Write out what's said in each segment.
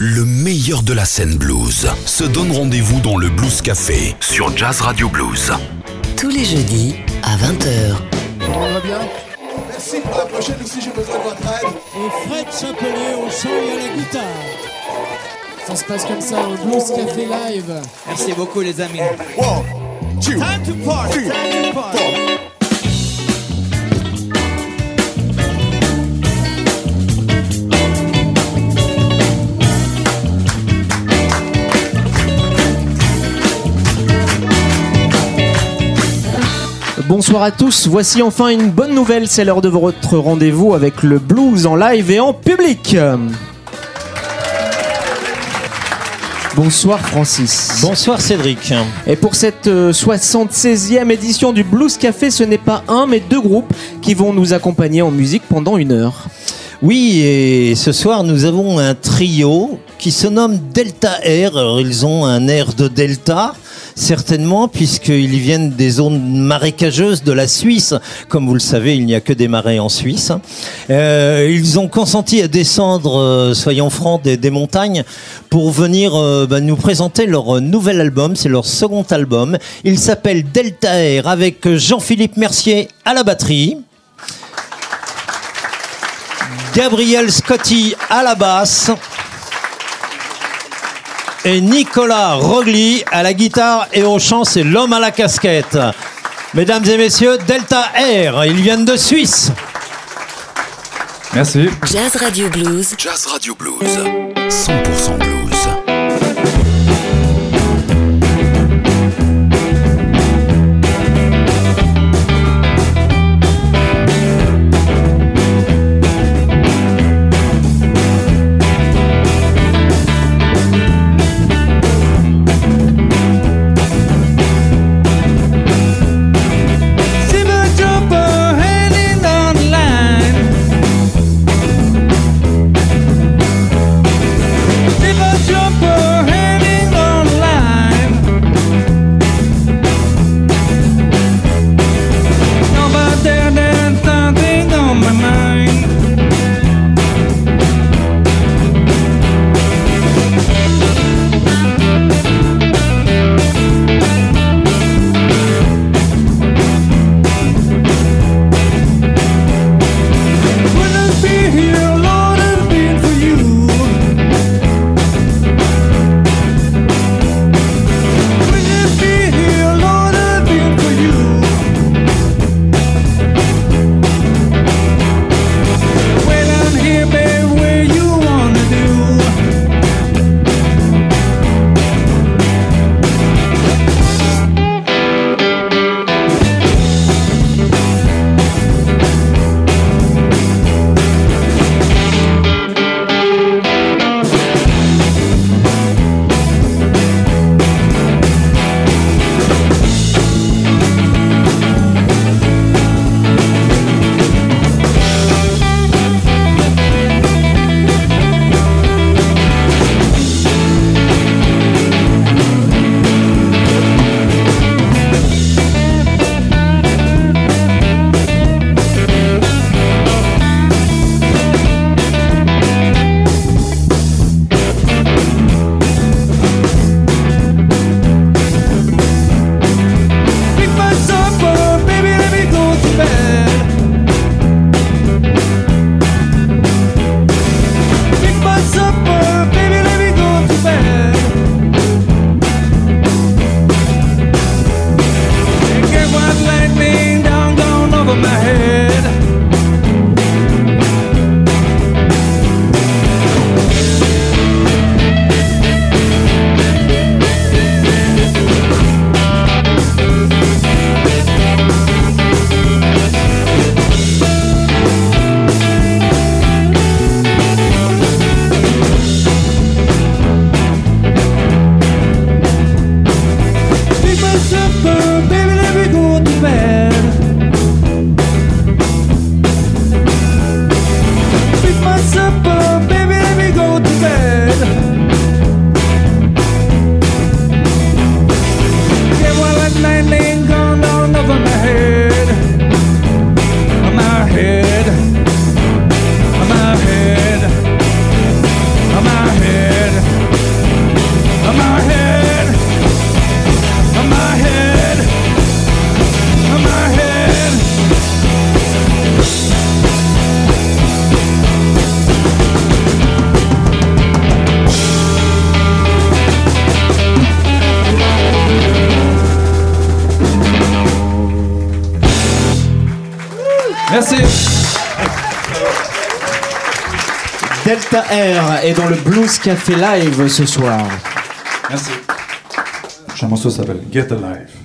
Le meilleur de la scène blues se donne rendez-vous dans le Blues Café sur Jazz Radio Blues. Tous les jeudis à 20h. On va bien Merci pour la prochaine aussi, j'ai besoin de votre aide. Et Fred Chapelet au chant et à la guitare. Ça se passe comme ça au Blues Café Live. Merci beaucoup les amis. One, two, Time to party. three, Time to party. Bonsoir à tous, voici enfin une bonne nouvelle, c'est l'heure de votre rendez-vous avec le blues en live et en public. Bonsoir Francis. Bonsoir Cédric. Et pour cette euh, 76e édition du Blues Café, ce n'est pas un mais deux groupes qui vont nous accompagner en musique pendant une heure. Oui, et ce soir nous avons un trio qui se nomme Delta Air. Alors ils ont un air de Delta, certainement, puisqu'ils viennent des zones marécageuses de la Suisse. Comme vous le savez, il n'y a que des marais en Suisse. Euh, ils ont consenti à descendre, euh, soyons francs, des, montagnes pour venir euh, bah, nous présenter leur nouvel album. C'est leur second album. Il s'appelle Delta Air avec Jean-Philippe Mercier à la batterie. Gabriel Scotti à la basse et Nicolas Rogli à la guitare et au chant, c'est l'homme à la casquette. Mesdames et messieurs, Delta Air, ils viennent de Suisse. Merci. Jazz Radio Blues. Jazz Radio Blues. 100% Blues Café Live ce soir? Merci. Le morceau s'appelle Get Alive.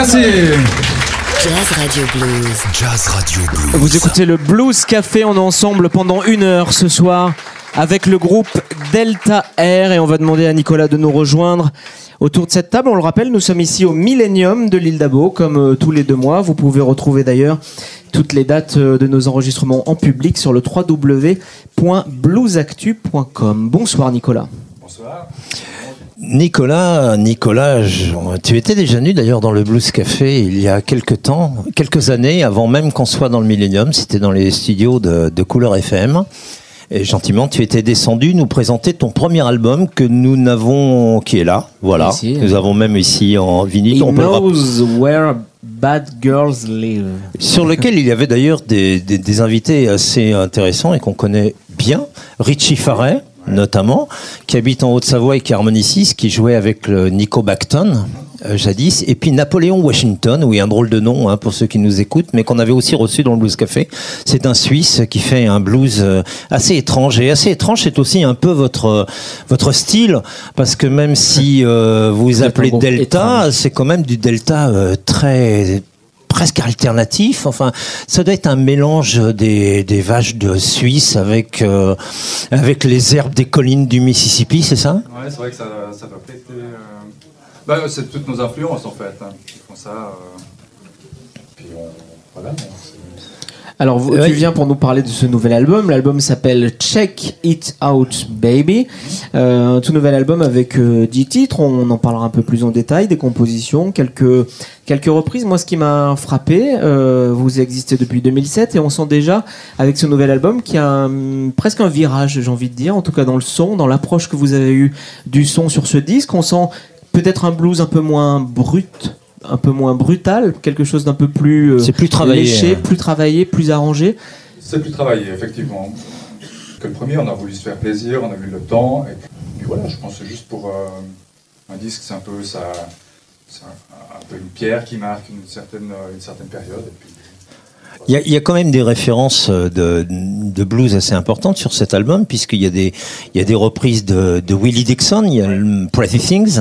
Merci. Jazz Radio Blues. Jazz Radio Blues. Vous écoutez le Blues Café, on est ensemble pendant une heure ce soir avec le groupe Delta Air et on va demander à Nicolas de nous rejoindre autour de cette table. On le rappelle, nous sommes ici au Millennium de l'île d'Abo comme euh, tous les deux mois. Vous pouvez retrouver d'ailleurs toutes les dates euh, de nos enregistrements en public sur le www.bluesactu.com. Bonsoir Nicolas. Nicolas, Nicolas, je- tu étais déjà venu d'ailleurs dans le Blues Café il y a quelques temps, quelques années, avant même qu'on soit dans le Millennium. C'était dans les studios de, de Couleur FM. Et gentiment, tu étais descendu nous présenter ton premier album que nous n'avons, qui est là, voilà. Ici. nous avons même ici en vinyle. He on peut knows where bad girls live. sur lequel il y avait d'ailleurs des, des- des invités assez intéressants et qu'on connaît bien. Richie Farret, notamment, qui habite en Haute-Savoie et qui est harmoniciste, qui jouait avec le Nico Bacton. euh, jadis, et puis Napoléon Washington, oui, un drôle de nom hein, pour ceux qui nous écoutent, mais qu'on avait aussi reçu dans le Blues Café. C'est un Suisse qui fait un blues euh, assez étrange, et assez étrange, c'est aussi un peu votre euh, votre style, parce que même si euh, vous appelez Delta, c'est quand même du Delta euh, très presque alternatif. Enfin, ça doit être un mélange des, des vaches de Suisse avec euh, avec les herbes des collines du Mississippi, c'est ça? Ouais, c'est vrai que ça, ça va prêter. euh, Bah, c'est toutes nos influences en fait hein, qui font ça. euh, Puis on. Voilà. c'est- Alors, Ouais. tu viens pour nous parler de ce nouvel album. L'album s'appelle Check It Out Baby. Euh, un tout nouvel album avec euh, 10 titres. On en parlera un peu plus en détail. Des compositions, quelques, quelques reprises. Moi, ce qui m'a frappé, euh, vous existez depuis 2007 et on sent déjà, avec ce nouvel album, qu'il y a un- presque un virage, j'ai envie de dire. En tout cas, dans le son, dans l'approche que vous avez eue du son sur ce disque. On sent peut-être un blues un peu moins brut. Un peu moins brutal, quelque chose d'un peu plus euh, C'est plus travaillé, léché, hein. plus travaillé, plus arrangé. C'est plus travaillé, effectivement. Que le premier, on a voulu se faire plaisir, on a eu le temps. Et puis voilà, je pense que juste pour euh, un disque, c'est un peu ça. C'est un, un peu une pierre qui marque une certaine, euh, une certaine période. Et puis, Il y, a, quand même des références euh, de, blues assez importantes sur cet album, puisqu'il y a des, reprises de, de Willie Dixon, il y a Pretty Things,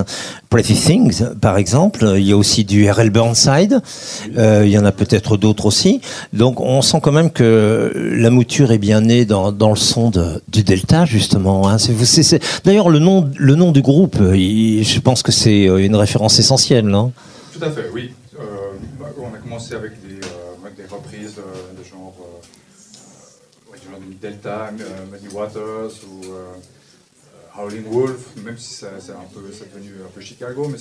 Pretty Things par exemple, il y a aussi du R.L. Burnside, euh, il y en a peut-être d'autres aussi. Donc on sent quand même que la mouture est bien née dans, le son de, du Delta, justement. hein. D'ailleurs, le nom, du groupe, euh, je pense que c'est une référence essentielle, non? Tout à fait, oui. Bah, on a commencé avec des, avec des reprises de, de genre, euh, Delta, euh, Muddy Waters ou euh, euh, Howling Wolf, même si c'est un peu, devenu un peu Chicago, mais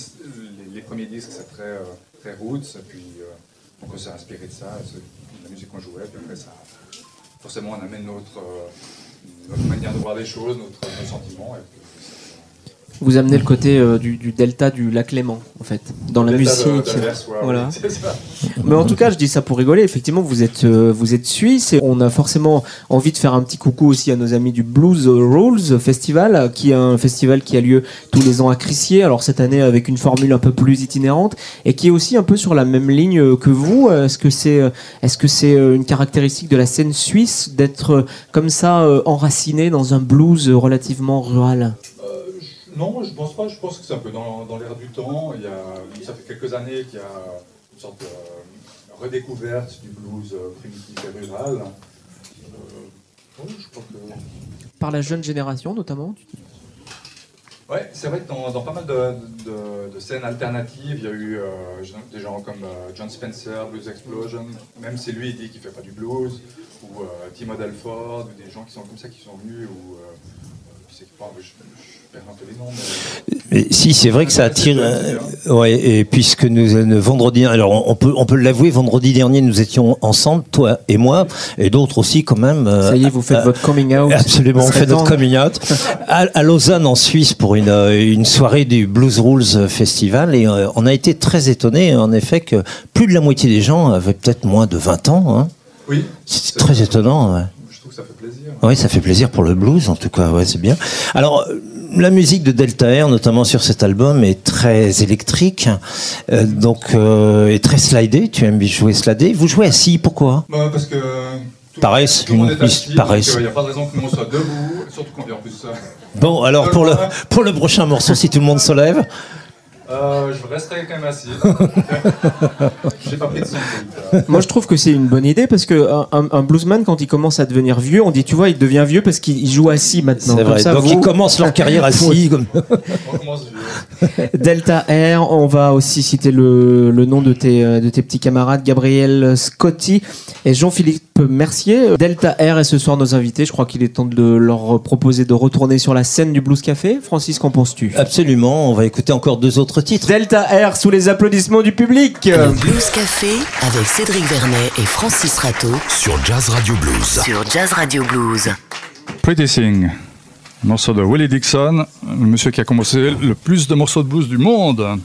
les, premiers disques c'est très, euh, très roots, et puis euh, donc on s'est inspiré de ça, c'est la musique qu'on jouait, puis après ça, forcément on amène notre, euh, notre manière de voir les choses, notre, nos sentiments, et puis, Vous amenez le côté euh, du, du delta du lac Léman, en fait, dans la Delta musique. de l'Ers, ouais, voilà. ça. Mais en tout cas, je dis ça pour rigoler. Effectivement, vous êtes, euh, vous êtes suisse et on a forcément envie de faire un petit coucou aussi à nos amis du Blues Rules Festival, qui est un festival qui a lieu tous les ans à Crissier. Alors cette année avec une formule un peu plus itinérante et qui est aussi un peu sur la même ligne euh, que vous. Est-ce que c'est, est-ce que c'est une caractéristique de la scène suisse d'être comme ça enraciné dans un blues relativement rural? Non, je pense pas. Je pense que c'est un peu dans, dans l'air du temps. Il y a, ça fait quelques années qu'il y a une sorte de euh, redécouverte du blues euh, primitif et rural. Euh, oui, je crois que. Par la jeune génération notamment Ouais, c'est vrai que dans, dans pas mal de, de- de scènes alternatives, il y a eu euh, des gens comme euh, John Spencer, Blues Explosion, même si lui il dit qu'il fait pas du blues, ou euh, Timo Delford, ou des gens qui sont comme ça qui sont venus, ou. Mais. Si, c'est vrai que ça attire. euh, ouais, et puisque nous, euh, vendredi, alors on- peut, on peut l'avouer, vendredi dernier, nous étions ensemble, toi et moi, et d'autres aussi quand même. euh, Ça y est, vous faites euh, votre coming out. Absolument, on fait notre coming out. À, à Lausanne, en Suisse, pour une, une soirée du Blues Rules Festival. Et on a été très étonnés, en effet, que plus de la moitié des gens avaient peut-être moins de 20 ans. Hein. Oui. C'est très étonnant. ouais. Je trouve que ça fait plaisir. Oui, ça fait plaisir pour le blues, en tout cas, ouais, c'est bien. Alors, euh, la musique de Delta Air, notamment sur cet album, est très électrique, euh, donc euh, et très slidée. Tu aimes jouer slidé. Vous jouez assis, pourquoi? Bah, parce que. Paresse, une est Il n'y a pas de raison que nous on soit debout, surtout qu'on vient en plus. Bon, alors pour le pour le prochain morceau, si tout le monde se lève. Euh, je resterai quand même assis. J'ai pas pris de son. Moi, je trouve que c'est une bonne idée parce que un, bluesman, quand il commence à devenir vieux, on dit, tu vois, il devient vieux parce qu'il il joue assis maintenant. C'est Comme vrai. ça, donc vous- ils commencent leur carrière assis. comme- On commence vieux. Delta Air, on va aussi citer le, le nom de tes, euh, de tes petits camarades, Gabriel Scotti et Jean-Philippe Mercier. Delta Air est ce soir nos invités. Je crois qu'il est temps de leur proposer de retourner sur la scène du Blues Café. Francis, qu'en penses-tu? Absolument. On va écouter encore deux autres titres. Delta Air sous les applaudissements du public. Le Blues Café avec Cédric Vernet et Francis Rateau Sur Jazz Radio Blues. sur Jazz Radio Blues. Pretty Thing, morceau de Willie Dixon, le monsieur qui a commencé le plus de morceaux de blues du monde.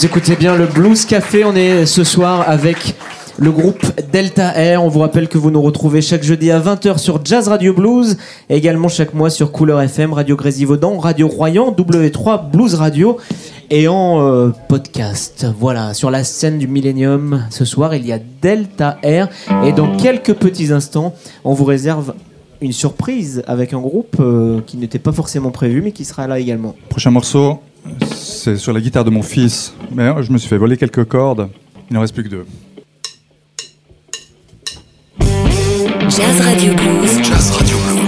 Vous écoutez bien le Blues Café. On est ce soir avec le groupe Delta Air. On vous rappelle que vous nous retrouvez chaque jeudi à 20h sur Jazz Radio Blues, également chaque mois sur Couleur FM, Radio Grésivaudan, Radio Royan, W3 Blues Radio et en euh, podcast. Voilà, sur la scène du Millennium ce soir, il y a Delta Air et dans quelques petits instants, on vous réserve une surprise avec un groupe euh, qui n'était pas forcément prévu mais qui sera là également. Prochain morceau, c'est sur la guitare de mon fils. Mais je me suis fait voler quelques cordes. Il n'en reste plus que deux. Jazz Radio Blues. Jazz Radio Blues.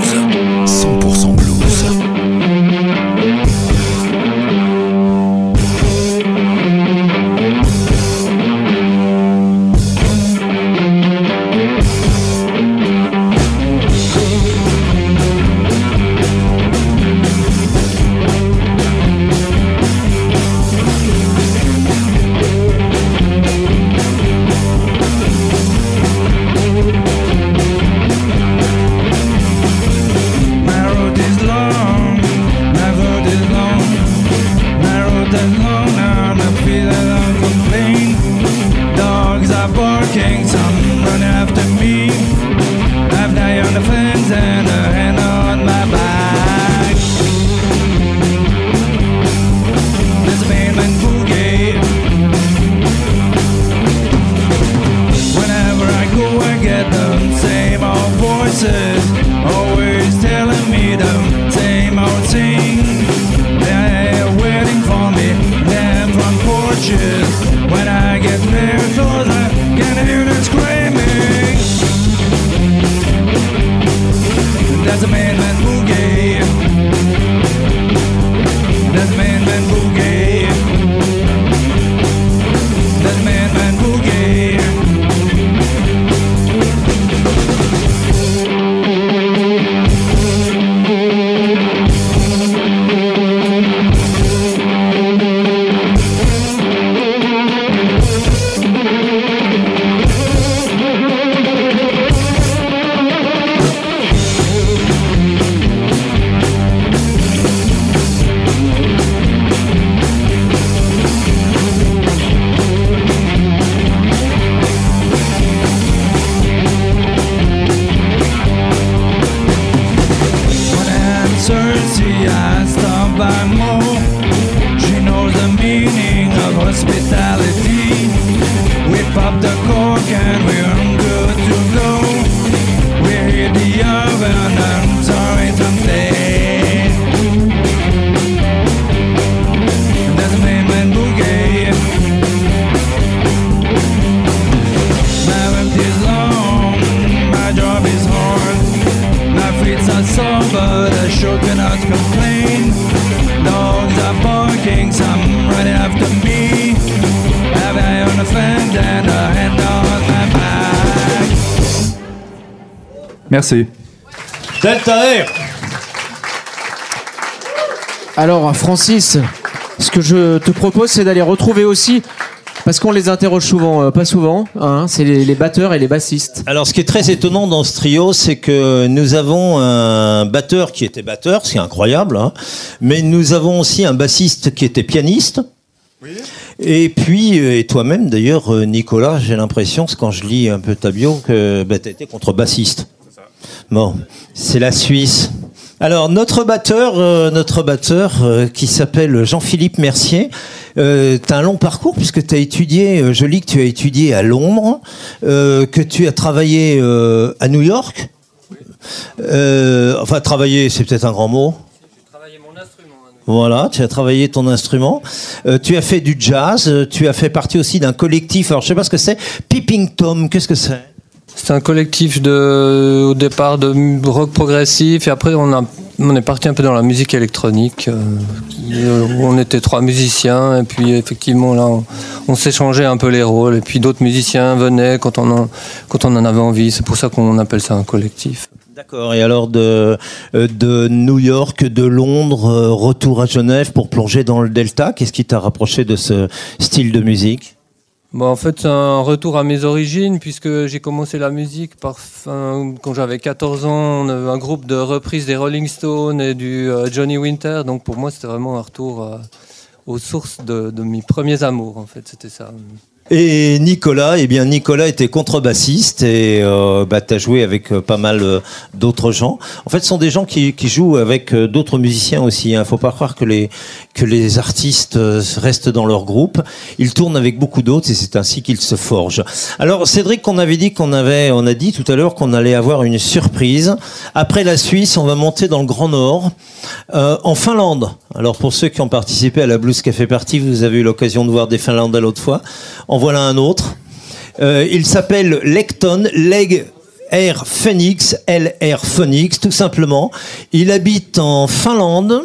Merci. Delta Air Alors, Francis, ce que je te propose, c'est d'aller retrouver aussi, parce qu'on les interroge souvent, euh, pas souvent, hein, c'est les, les batteurs et les bassistes. Alors, ce qui est très étonnant dans ce trio, c'est que nous avons un batteur qui était batteur, c'est incroyable, hein, mais nous avons aussi un bassiste qui était pianiste. Et puis, euh, et toi-même d'ailleurs, euh, Nicolas, j'ai l'impression, c'est quand je lis un peu ta bio, que bah, tu étais contrebassiste. Bon, c'est la Suisse. Alors, notre batteur, euh, notre batteur euh, qui s'appelle Jean-Philippe Mercier, euh, tu un long parcours puisque tu as étudié, euh, je lis que tu as étudié à Londres, que tu as travaillé à New York. Enfin, travailler, c'est peut-être un grand mot. Voilà, tu as travaillé ton instrument. Tu as fait du jazz. Tu as fait partie aussi d'un collectif. Alors, je sais pas ce que c'est. Peeping Tom, qu'est-ce que c'est? C'est un collectif de, au départ de rock progressif et après on, a, on est parti un peu dans la musique électronique. euh, on était trois musiciens et puis effectivement là on, on s'échangeait un peu les rôles et puis d'autres musiciens venaient quand on en, quand on en avait envie. C'est pour ça qu'on appelle ça un collectif. D'accord. Et alors de de New York, de Londres, euh, retour à Genève pour plonger dans le Delta. Qu'est-ce qui t'a rapproché de ce style de musique? Bon, en fait, c'est un retour à mes origines, puisque j'ai commencé la musique quand j'avais 14 ans. Un groupe de reprises des Rolling Stones et du euh, Johnny Winter. Donc pour moi, c'était vraiment un retour euh, aux sources de, de mes premiers amours, en fait. C'était ça. Et Nicolas, eh bien Nicolas était contrebassiste et euh, bah, tu as joué avec euh, pas mal euh, d'autres gens. En fait, ce sont des gens qui, qui jouent avec euh, d'autres musiciens aussi. Hein. Faut pas croire que les que les artistes restent dans leur groupe. Ils tournent avec beaucoup d'autres et c'est ainsi qu'ils se forgent. Alors Cédric, on avait dit qu'on avait, on a dit tout à l'heure qu'on allait avoir une surprise. Après la Suisse, on va monter dans le Grand Nord, en Finlande. Alors pour ceux qui ont participé à la Blues Café Party, vous avez eu l'occasion de voir des Finlandais l'autre fois. En voilà un autre. Euh, il s'appelle Lecton, Leg Air Phoenix, LR Phoenix, tout simplement. Il habite en Finlande,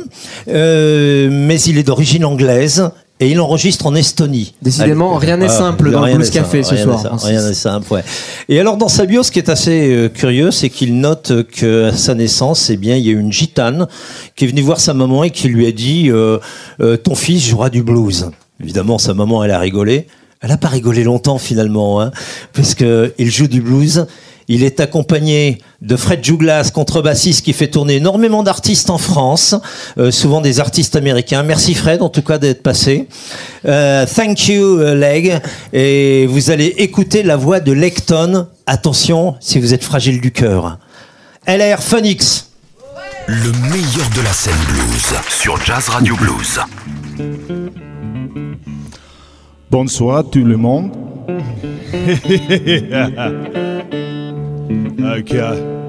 euh, mais il est d'origine anglaise. Et il enregistre en Estonie. Décidément, rien n'est simple dans le Blues Café ce soir, simple. Rien n'est simple, ouais. Et alors dans sa bio, ce qui est assez euh, curieux, c'est qu'il note que à sa naissance, eh bien, il y a une gitane qui est venue voir sa maman et qui lui a dit ton fils jouera du blues. Évidemment, sa maman, elle a rigolé. Elle n'a pas rigolé longtemps finalement, hein, parce que il joue du blues. Il est accompagné de Fred Jouglas, contrebassiste, qui fait tourner énormément d'artistes en France, euh, souvent des artistes américains. Merci Fred, en tout cas, d'être passé. Euh, thank you, euh, Leg. Et vous allez écouter la voix de Lecton. Attention, si vous êtes fragile du cœur. LR Phoenix. Le meilleur de la scène blues sur Jazz Radio Blues. Bonsoir tout le monde.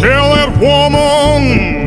tell that woman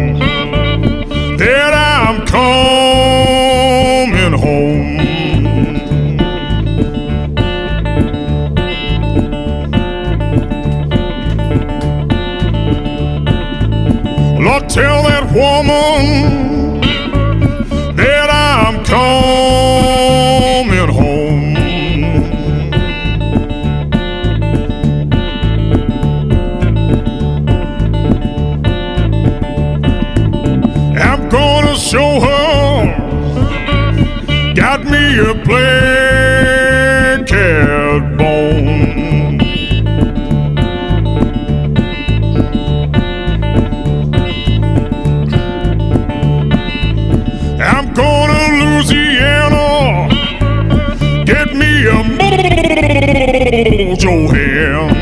mojo hand.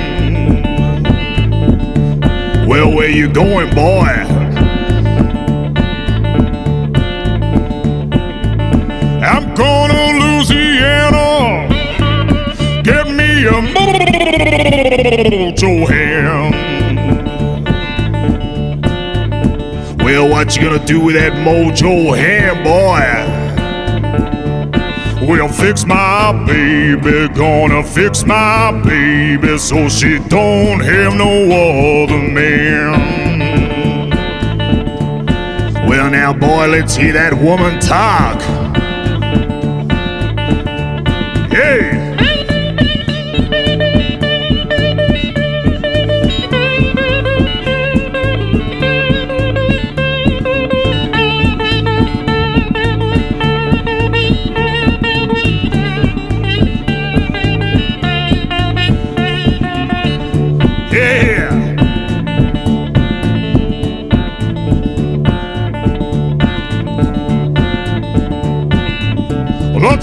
Well, where you going, boy? I'm gonna Louisiana. Get me a mojo hand. Well, what you gonna do with that mojo hand, boy? We'll fix my baby, gonna fix my baby so she don't have no other man. Well, now, boy, let's hear that woman talk.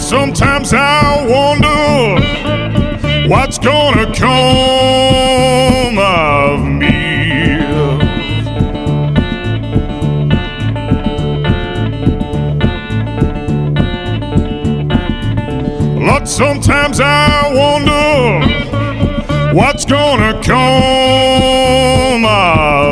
Sometimes I wonder what's gonna come of me. Look, sometimes I wonder what's gonna come of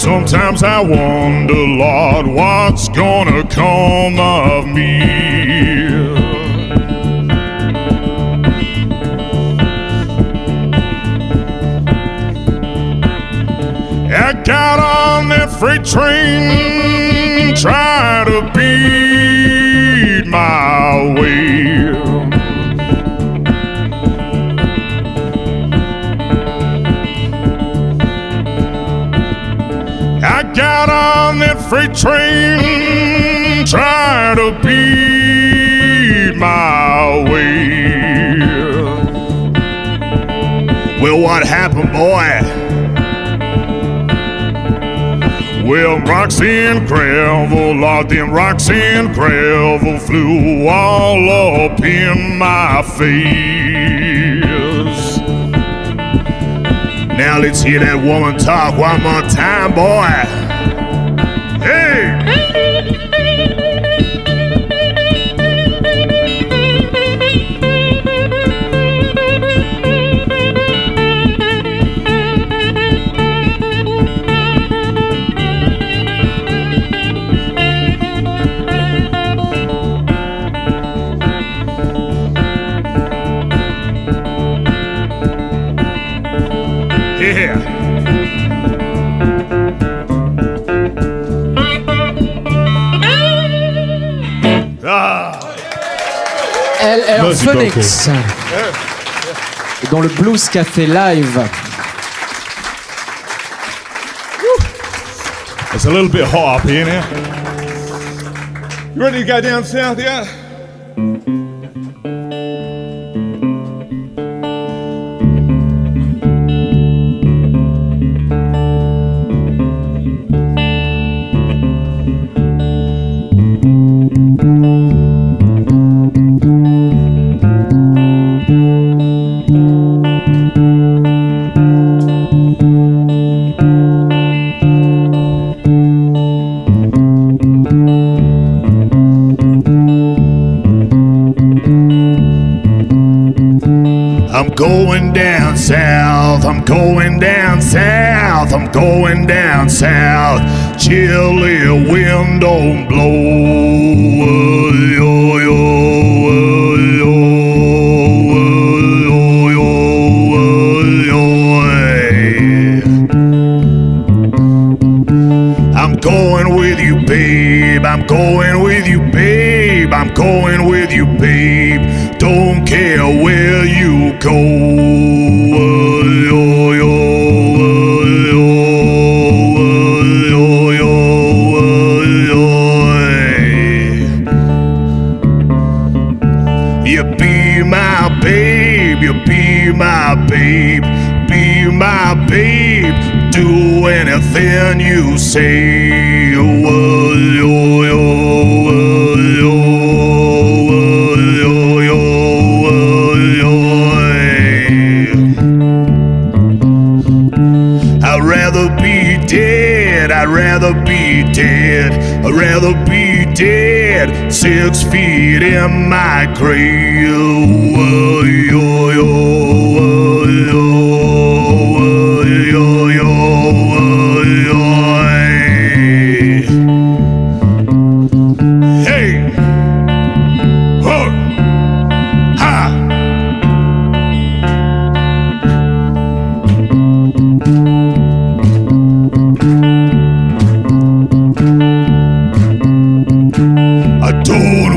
sometimes I wonder, Lord, what's gonna come of me. I got on that freight train, try to beat train, try to beat my way. Well, what happened, boy? Well, and gravel, Lord, them rocks and gravel flew all up in my face. Now let's hear that woman talk one more time, boy. Dans le Blues Café Live. It's a little bit hot up here now. You ready to go down south yet? I'm going down south, I'm going down south. Chilly wind don't blow. Six feet in my grave.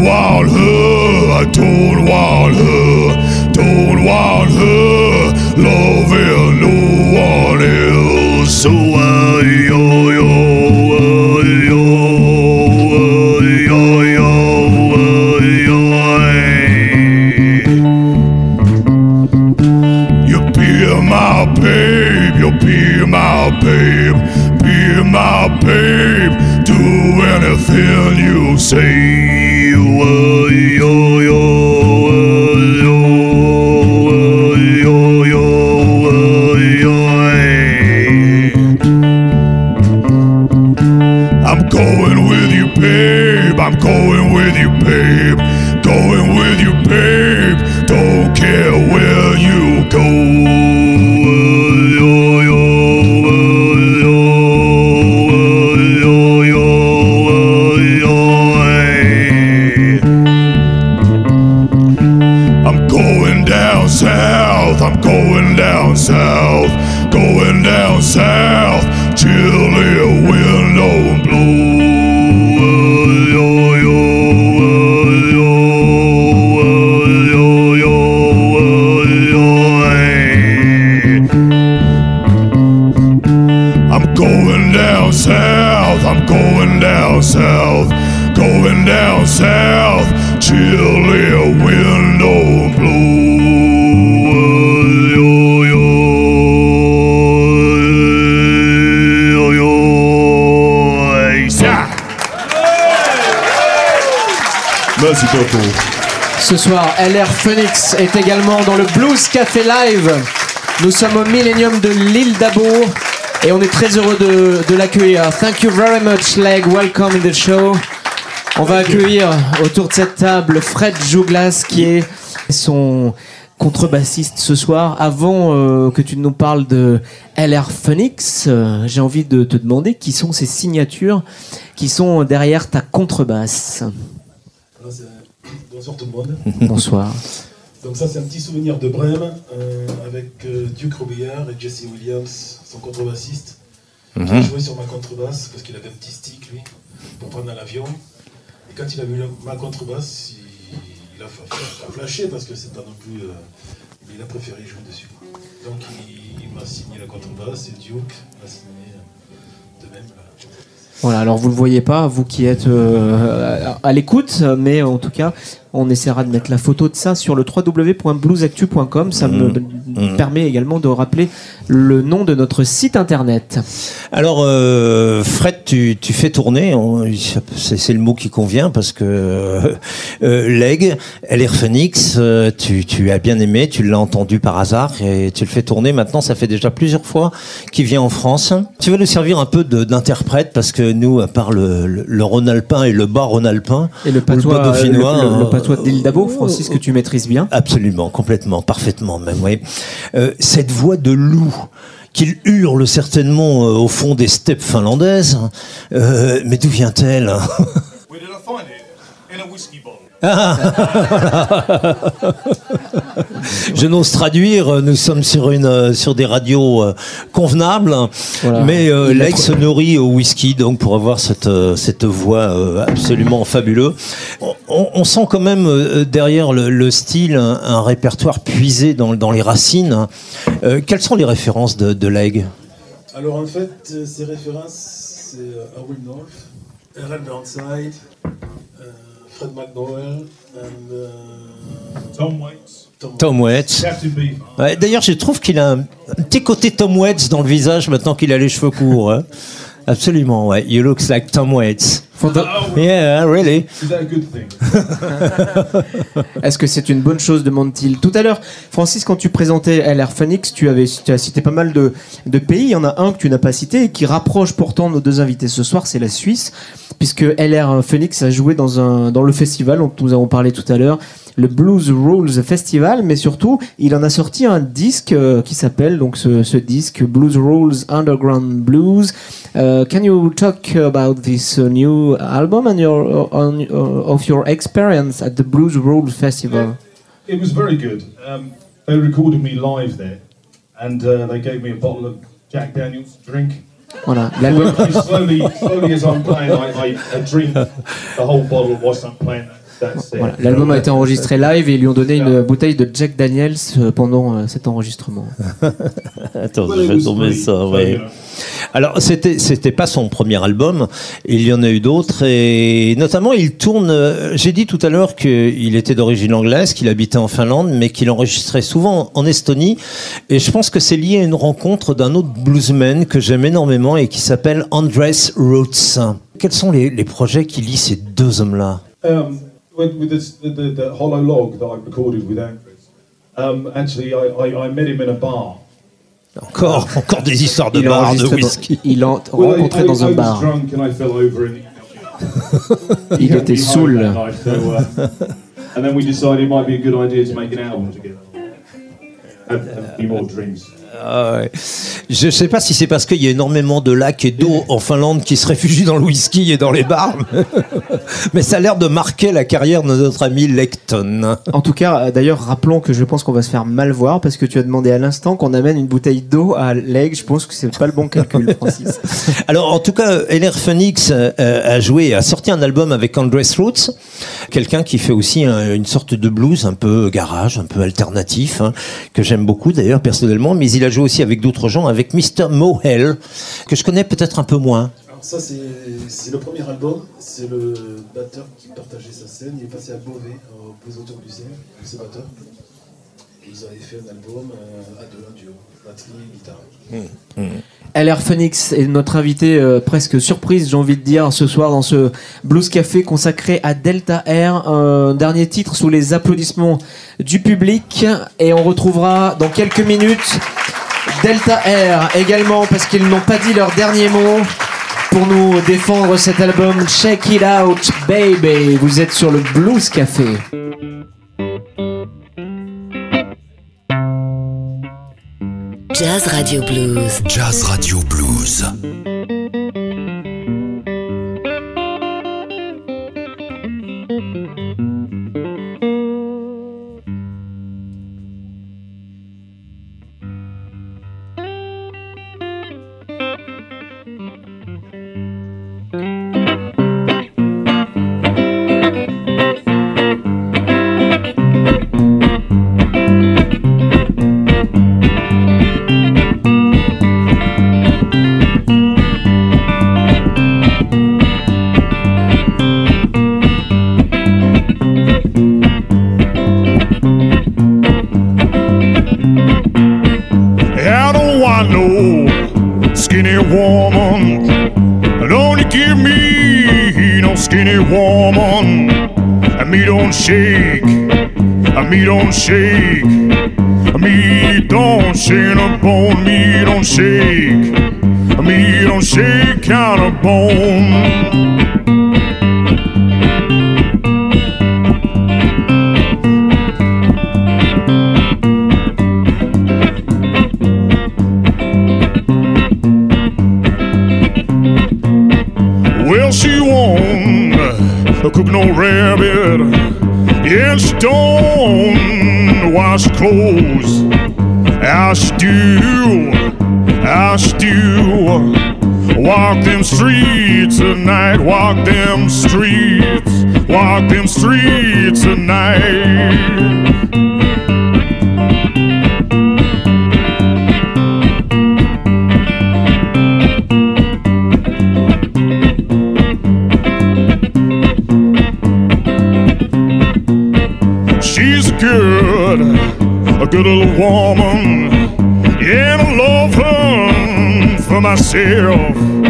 Want her, I don't want her, don't want her, loving no one else. So I, yo, yo, I, yo, I, yo, yo, I, yo, I. You be my babe, you be my babe, be my babe. Do anything you say world. Ce soir, LR Phoenix est également dans le Blues Café Live. Nous sommes au Millennium de l'île d'Abour et on est très heureux de, de l'accueillir. Thank you very much, Leg. Welcome in the show. On va accueillir autour de cette table Fred Jouglas qui est son contrebassiste ce soir. Avant euh, que tu nous parles de LR Phoenix, euh, j'ai envie de te demander qui sont ces signatures qui sont derrière ta contrebasse. Alors, c'est- Bonsoir tout le monde. Bonsoir. Donc ça c'est un petit souvenir de Brême euh, avec euh, Duke Robillard et Jesse Williams, son contrebassiste, qui a Mhm. joué sur ma contrebasse parce qu'il avait un petit stick lui pour prendre dans l'avion. Et quand il a vu la- ma contrebasse, il, il a flashé parce que c'est pas non plus. euh, mais il a préféré jouer dessus. Donc il, il m'a signé la contrebasse et Duke m'a signé euh, de même. la- Voilà, alors vous le voyez pas, vous qui êtes euh, à, à l'écoute, mais en tout cas, on essaiera de mettre la photo de ça sur le www.bluesactu.com. Ça me Mhm. permet également de rappeler le nom de notre site internet. Alors, euh, Fred, tu, tu fais tourner, c'est le mot qui convient parce que euh, euh, Leg, LR Phoenix, tu, tu as bien aimé, tu l'as entendu par hasard et tu le fais tourner. Maintenant, ça fait déjà plusieurs fois qu'il vient en France. Tu vas nous servir un peu d'interprète parce que nous, à part le, le, le Rhône-Alpin et le bas Rhône-Alpin, Et le patois, bas dauphinois, le, le- le patois d'île d'Abo, Francis, que tu maîtrises bien. Absolument, complètement, parfaitement même, oui. Euh, cette voix de loup qu'il hurle certainement euh, au fond des steppes finlandaises, euh, mais d'où vient-elle A. Je n'ose traduire, nous sommes sur, une, sur des radios euh, convenables, Voilà. mais euh, a Lake se nourrit au whisky, donc pour avoir cette, euh, cette voix euh, absolument fabuleuse. On, on- on sent quand même derrière le, le style un, un répertoire puisé dans, dans les racines. Euh, quelles sont les références de, de Leg Alors en fait, ces références, c'est euh, Howard North, R.L. Burnside, Fred McDowell, and, euh, Tom Waits. Tom Waits. Ouais, D'ailleurs, je trouve qu'il a un, un petit côté Tom Waits dans le visage maintenant qu'il a les cheveux courts. hein. Absolument, ouais. You look like Tom Waits. Yeah, really. Is that a good thing? Est-ce que c'est une bonne chose demande-t-il Tout à l'heure, Francis, quand tu présentais LR Phoenix, tu, avais, tu as cité pas mal de, de pays. Il y en a un que tu n'as pas cité et qui rapproche pourtant nos deux invités ce soir, c'est la Suisse, puisque LR Phoenix a joué dans, un, dans le festival dont nous avons parlé tout à l'heure, le Blues Rules Festival, mais surtout, il en a sorti un disque euh, qui s'appelle donc ce, ce disque Blues Rules Underground Blues. Uh, can you talk about this uh, new album and your on, uh, of your experience at the Blues Rules Festival? It was very good. Um, they recorded me live there, and uh, they gave me a bottle of Jack Daniels to drink. Voilà, slowly, slowly as I'm playing, I, I, I drink the whole bottle whilst I'm playing. Voilà, l'album a été enregistré live et ils lui ont donné une bouteille de Jack Daniels euh, pendant euh, cet enregistrement. Attends, je vais tomber ça, ouais. Alors, c'était, c'était pas son premier album. Il y en a eu d'autres et notamment, il tourne. euh, J'ai dit tout à l'heure qu'il était d'origine anglaise, qu'il habitait en Finlande, mais qu'il enregistrait souvent en Estonie. Et je pense que c'est lié à une rencontre d'un autre bluesman que j'aime énormément et qui s'appelle Andres Roots. Quels sont les, les projets qui lient ces deux hommes-là? Um, with, with this, the, the, the hollow log that I recorded with Andrews, um, actually, I, I, I met him in a bar. Encore, encore des histoires de Il bars, de enregistre dans- whisky. Il l'a Well, I- rencontré I- dans I un was bar. drunk and I fell over and Il était saoul. night, so, uh, and then we decided it might be a good idea to make an album together. Have, have a more drinks. Ah ouais. Je sais pas si c'est parce qu'il y a énormément de lacs et d'eau en Finlande qui se réfugient dans le whisky et dans les bars, mais ça a l'air de marquer la carrière de notre ami Lecton. En tout cas, euh, d'ailleurs, rappelons que je pense qu'on va se faire mal voir parce que tu as demandé à l'instant qu'on amène une bouteille d'eau à Leg. Je pense que c'est pas le bon calcul, Francis. Alors en tout cas, LR Phoenix euh, a joué, a sorti un album avec Andres Roots, quelqu'un qui fait aussi un- une sorte de blues un peu garage, un peu alternatif, hein, que j'aime beaucoup d'ailleurs personnellement, mais il a joué aussi avec d'autres gens, avec Mr. Mohel, que je connais peut-être un peu moins. Alors ça c'est le premier album, c'est le batteur qui partageait sa scène, il est passé à Beauvais, au Blues Autour du Seine, ce batteur. Ils avaient fait un album euh, à deux, un duo. LR Phoenix est notre invité euh, presque surprise, j'ai envie de dire, ce soir dans ce Blues Café consacré à Delta Air. Un dernier titre sous les applaudissements du public. Et on retrouvera dans quelques minutes Delta Air également parce qu'ils n'ont pas dit leur dernier mot pour nous défendre cet album Check It Out Baby. Vous êtes sur le Blues Café. Jazz Radio Blues. Jazz Radio Blues. Me don't shake, me don't shake a bone, me don't shake, me don't shake kind of bone. Tonight, walk them streets, walk them streets tonight. She's a good, a good little woman, and I love her for myself.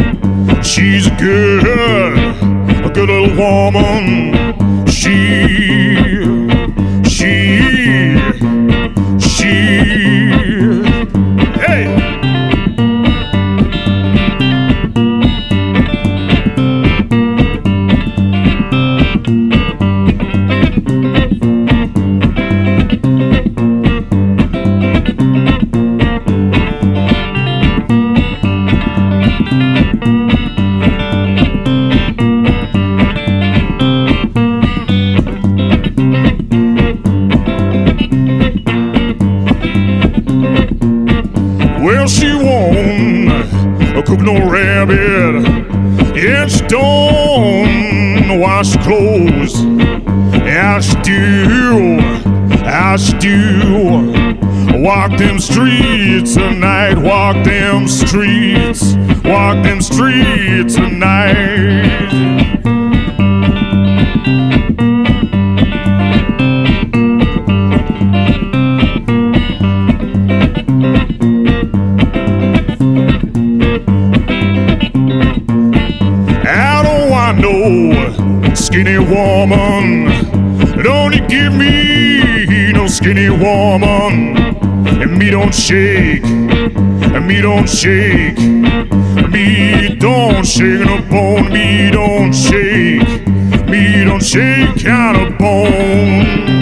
Little woman. She, shake, me don't shake no bone, me don't shake, me don't shake kind of bone.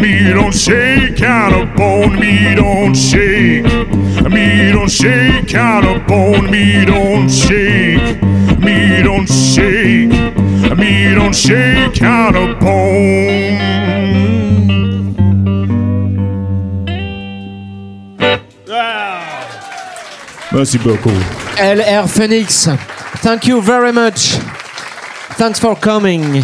Me don't shake out of bone, me don't shake. Me don't shake out of bone, me don't shake. Me don't shake. Me don't shake out of bone. Merci beaucoup. LR Phoenix, thank you very much. Thanks for coming.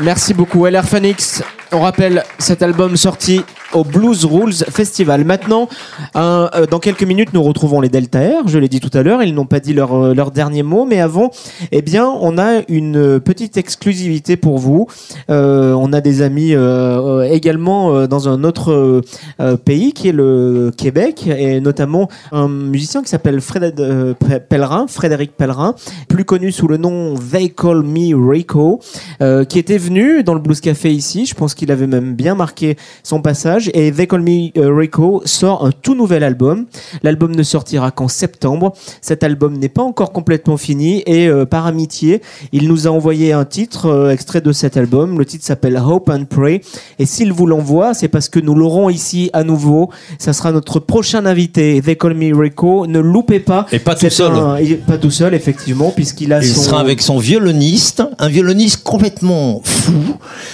Merci beaucoup, LR Phoenix. On rappelle cet album sorti au Blues Rules Festival. Maintenant, euh, dans quelques minutes, nous retrouvons les Delta Air. Je l'ai dit tout à l'heure, ils n'ont pas dit leur, euh, leur dernier mot, mais avant, eh bien, on a une petite exclusivité pour vous. Euh, on a des amis euh, euh, également euh, dans un autre euh, euh, pays qui est le Québec, et notamment un musicien qui s'appelle euh, Pellerin, Frédéric Pellerin, plus connu sous le nom They Call Me Rico, euh, qui était venu dans le Blues Café ici. Je pense qu'il avait même bien marqué son passage. Et They Call Me euh, Rico sort un tout nouvel album. L'album ne sortira qu'en septembre. Cet album n'est pas encore complètement fini et euh, par amitié, il nous a envoyé un titre euh, extrait de cet album. Le titre s'appelle Hope and Pray. Et s'il vous l'envoie, c'est parce que nous l'aurons ici à nouveau. Ça sera notre prochain invité. They Call Me Rico. Ne loupez pas. Et pas tout seul. un- pas tout seul, effectivement, puisqu'il a Il son. sera avec son violoniste, un violoniste complètement fou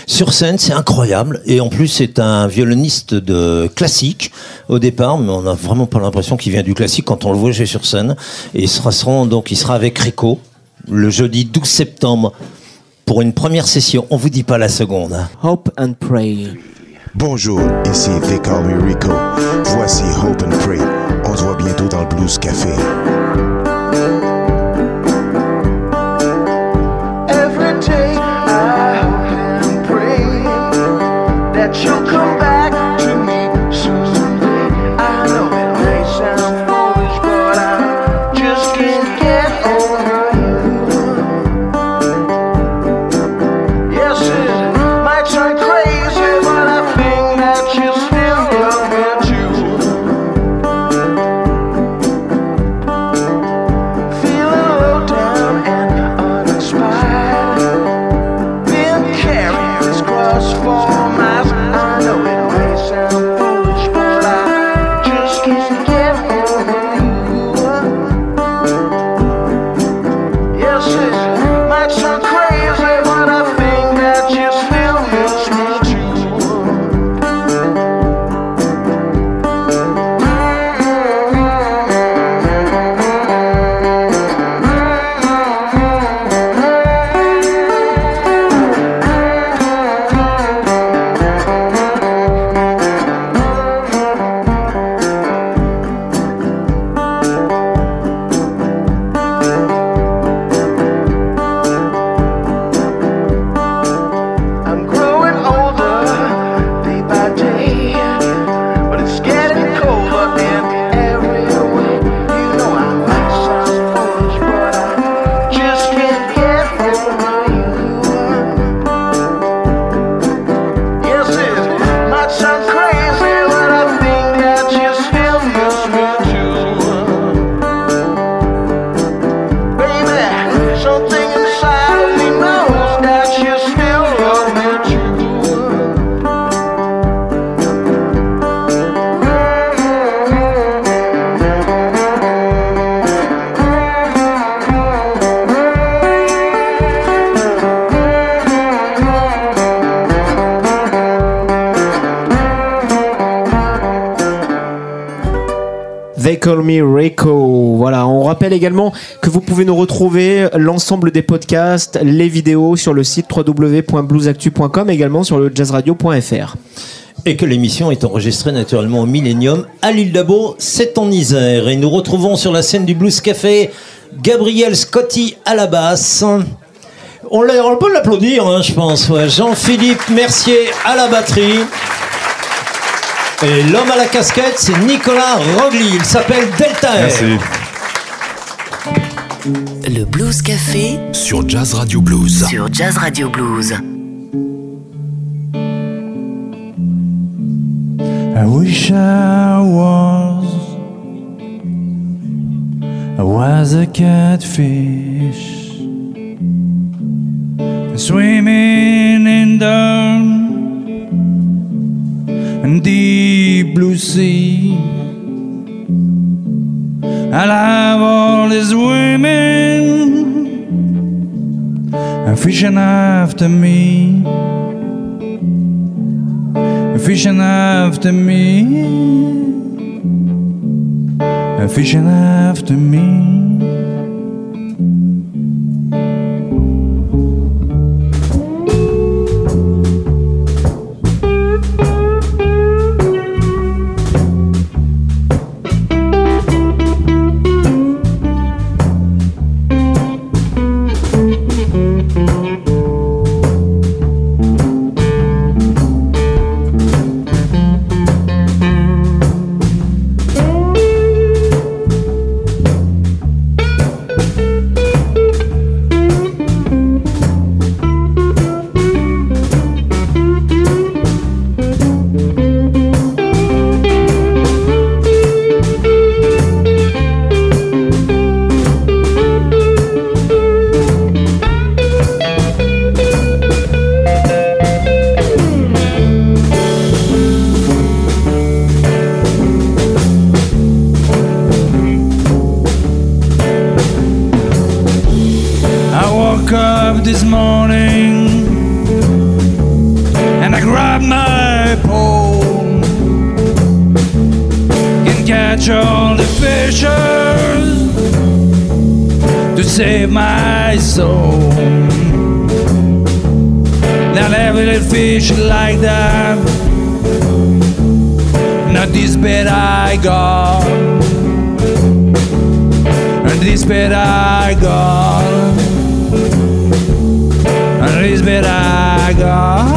sur scène, c'est incroyable. Et en plus, c'est un violoniste de classique au départ, mais on n'a vraiment pas l'impression qu'il vient du classique quand on le voit jouer sur scène. Et il sera donc il sera avec Rico le jeudi 12 septembre pour une première session. On vous dit pas la seconde. Hope and Pray. Bonjour, ici They Call Me Rico. Voici Hope and Pray. On se voit bientôt dans le Blues Café. Également que vous pouvez nous retrouver l'ensemble des podcasts, les vidéos sur le site www.bluesactu.com, également sur le jazzradio.fr. Et que l'émission est enregistrée naturellement au Millennium à l'île d'Abo, c'est en Isère. Et nous retrouvons sur la scène du Blues Café Gabriel Scotti à la basse. On, l'a- on peut l'applaudir, hein, je pense. ouais. Jean-Philippe Mercier à la batterie. Et l'homme à la casquette, c'est Nicolas Rogli. Il s'appelle Delta Air. Le Blues Café Sur Jazz Radio Blues. sur Jazz Radio Blues. I wish I was I was a catfish swimming in the deep blue sea. I'll have all these women fishing after me fishing after me, fishing after me. Fish like that. Not this bad I got. And this bad I got. And this bad I got.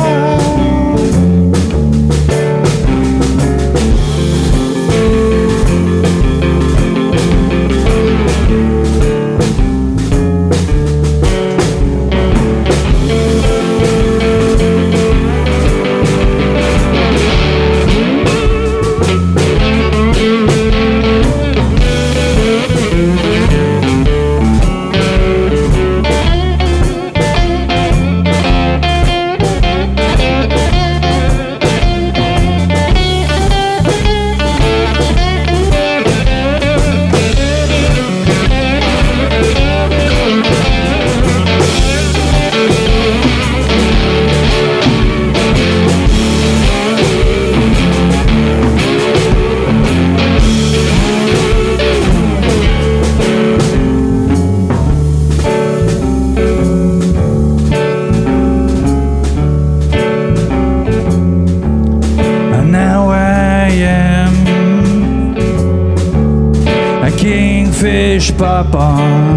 Kingfish papa.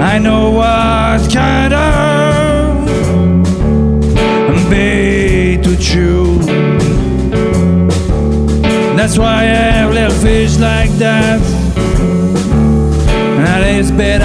I know what kind of bait to chew. That's why I have little fish like that. And it's bit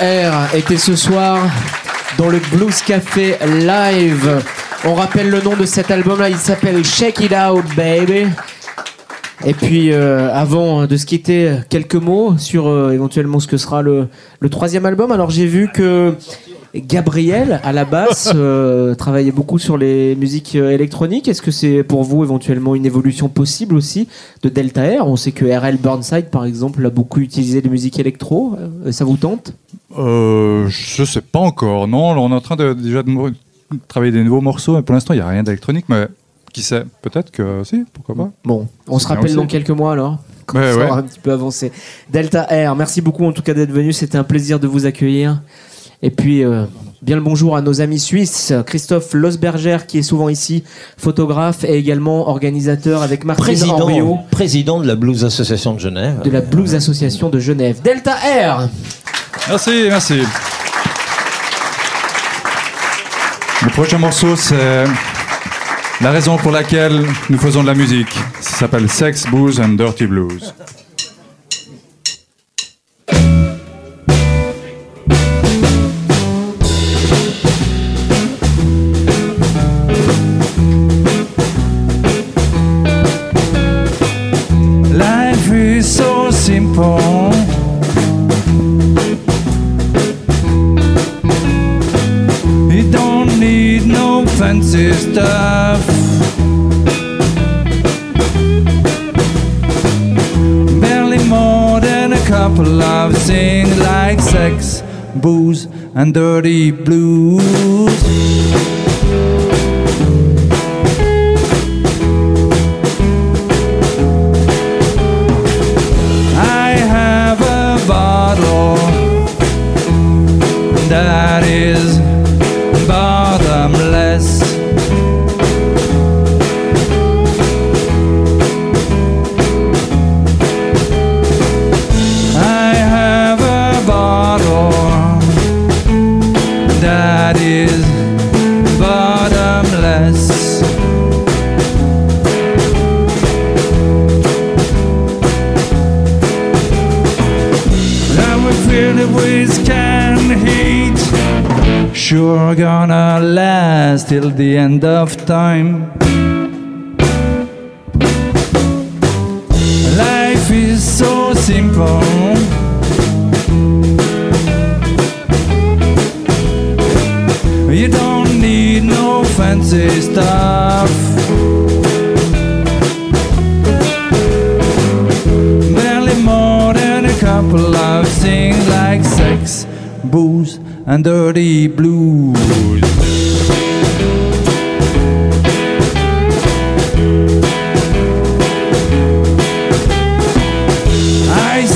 Air était ce soir dans le Blues Café Live. On rappelle le nom de cet album-là, il s'appelle Check It Out Baby. Et puis, euh, avant de se quitter, quelques mots sur euh, éventuellement ce que sera le troisième album. Alors, j'ai vu que Gabriel, à la basse, euh, travaillait beaucoup sur les musiques euh, électroniques. Est-ce que c'est pour vous éventuellement une évolution possible aussi de Delta Air? On sait que RL Burnside, par exemple, a beaucoup utilisé de musique électro. Euh, Ça vous tente? Euh, je sais pas encore. Non, on est en train de, déjà de travailler des nouveaux morceaux. Mais pour l'instant, il n'y a rien d'électronique. Mais qui sait? Peut-être que si, pourquoi pas. Bon, on se rappelle dans quelques mois alors quand Ouais, ça ouais. aura un petit peu avancé. Delta Air, merci beaucoup en tout cas d'être venu. C'était un plaisir de vous accueillir. Et puis, euh, bien le bonjour à nos amis suisses. Christophe Losberger, qui est souvent ici, photographe et également organisateur avec Martine Henriot Président, président de la Blues Association de Genève. de la Blues Association de Genève. Delta Air Merci, merci. Le prochain morceau, c'est la raison pour laquelle nous faisons de la musique. Ça s'appelle Sex, Booze and Dirty Blues. And dirty blues. Time.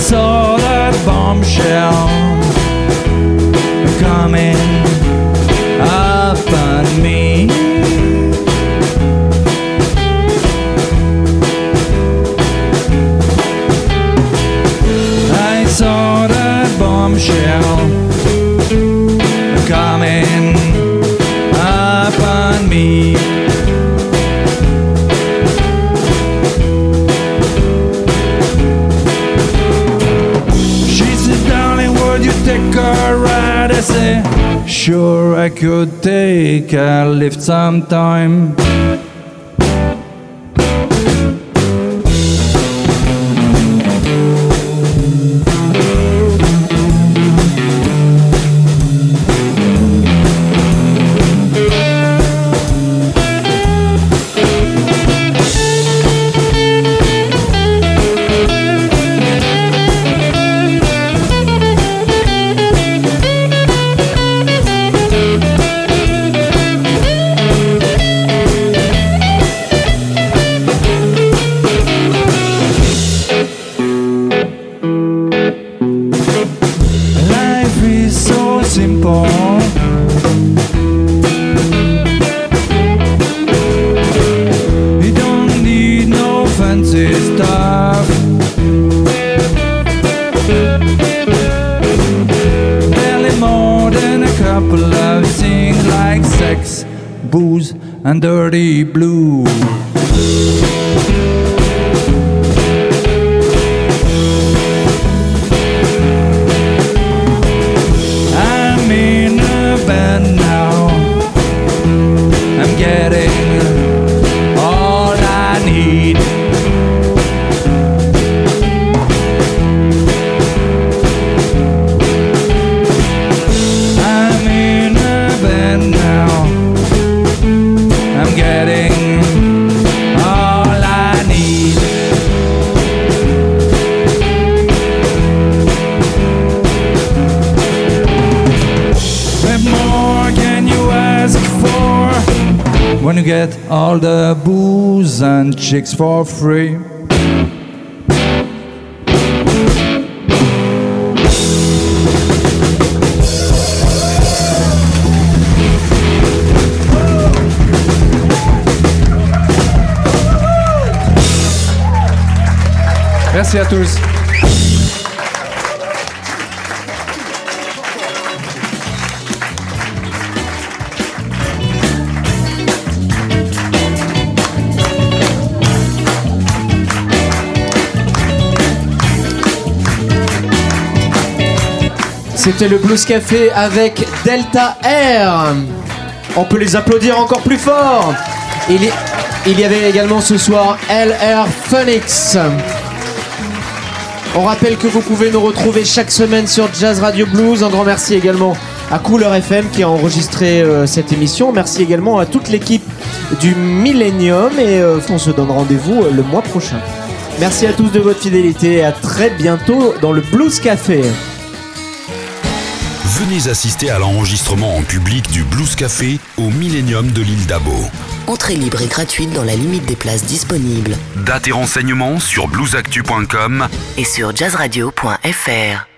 Saw that bombshell coming could take. a lift some time. Get all the booze and chicks for free? Merci à tous. C'était le Blues Café avec Delta Air. On peut les applaudir encore plus fort. Il y, avait également ce soir LR Phoenix. On rappelle que vous pouvez nous retrouver chaque semaine sur Jazz Radio Blues. Un grand merci également à Couleur FM qui a enregistré euh, cette émission. Merci également à toute l'équipe du Millennium et euh, on se donne rendez-vous euh, le mois prochain. Merci à tous de votre fidélité et à très bientôt dans le Blues Café. Venez assister à l'enregistrement en public du Blues Café au Millennium de l'île d'Abo. Entrée libre et gratuite dans la limite des places disponibles. Date et renseignements sur bluesactu.com Et sur jazzradio.fr.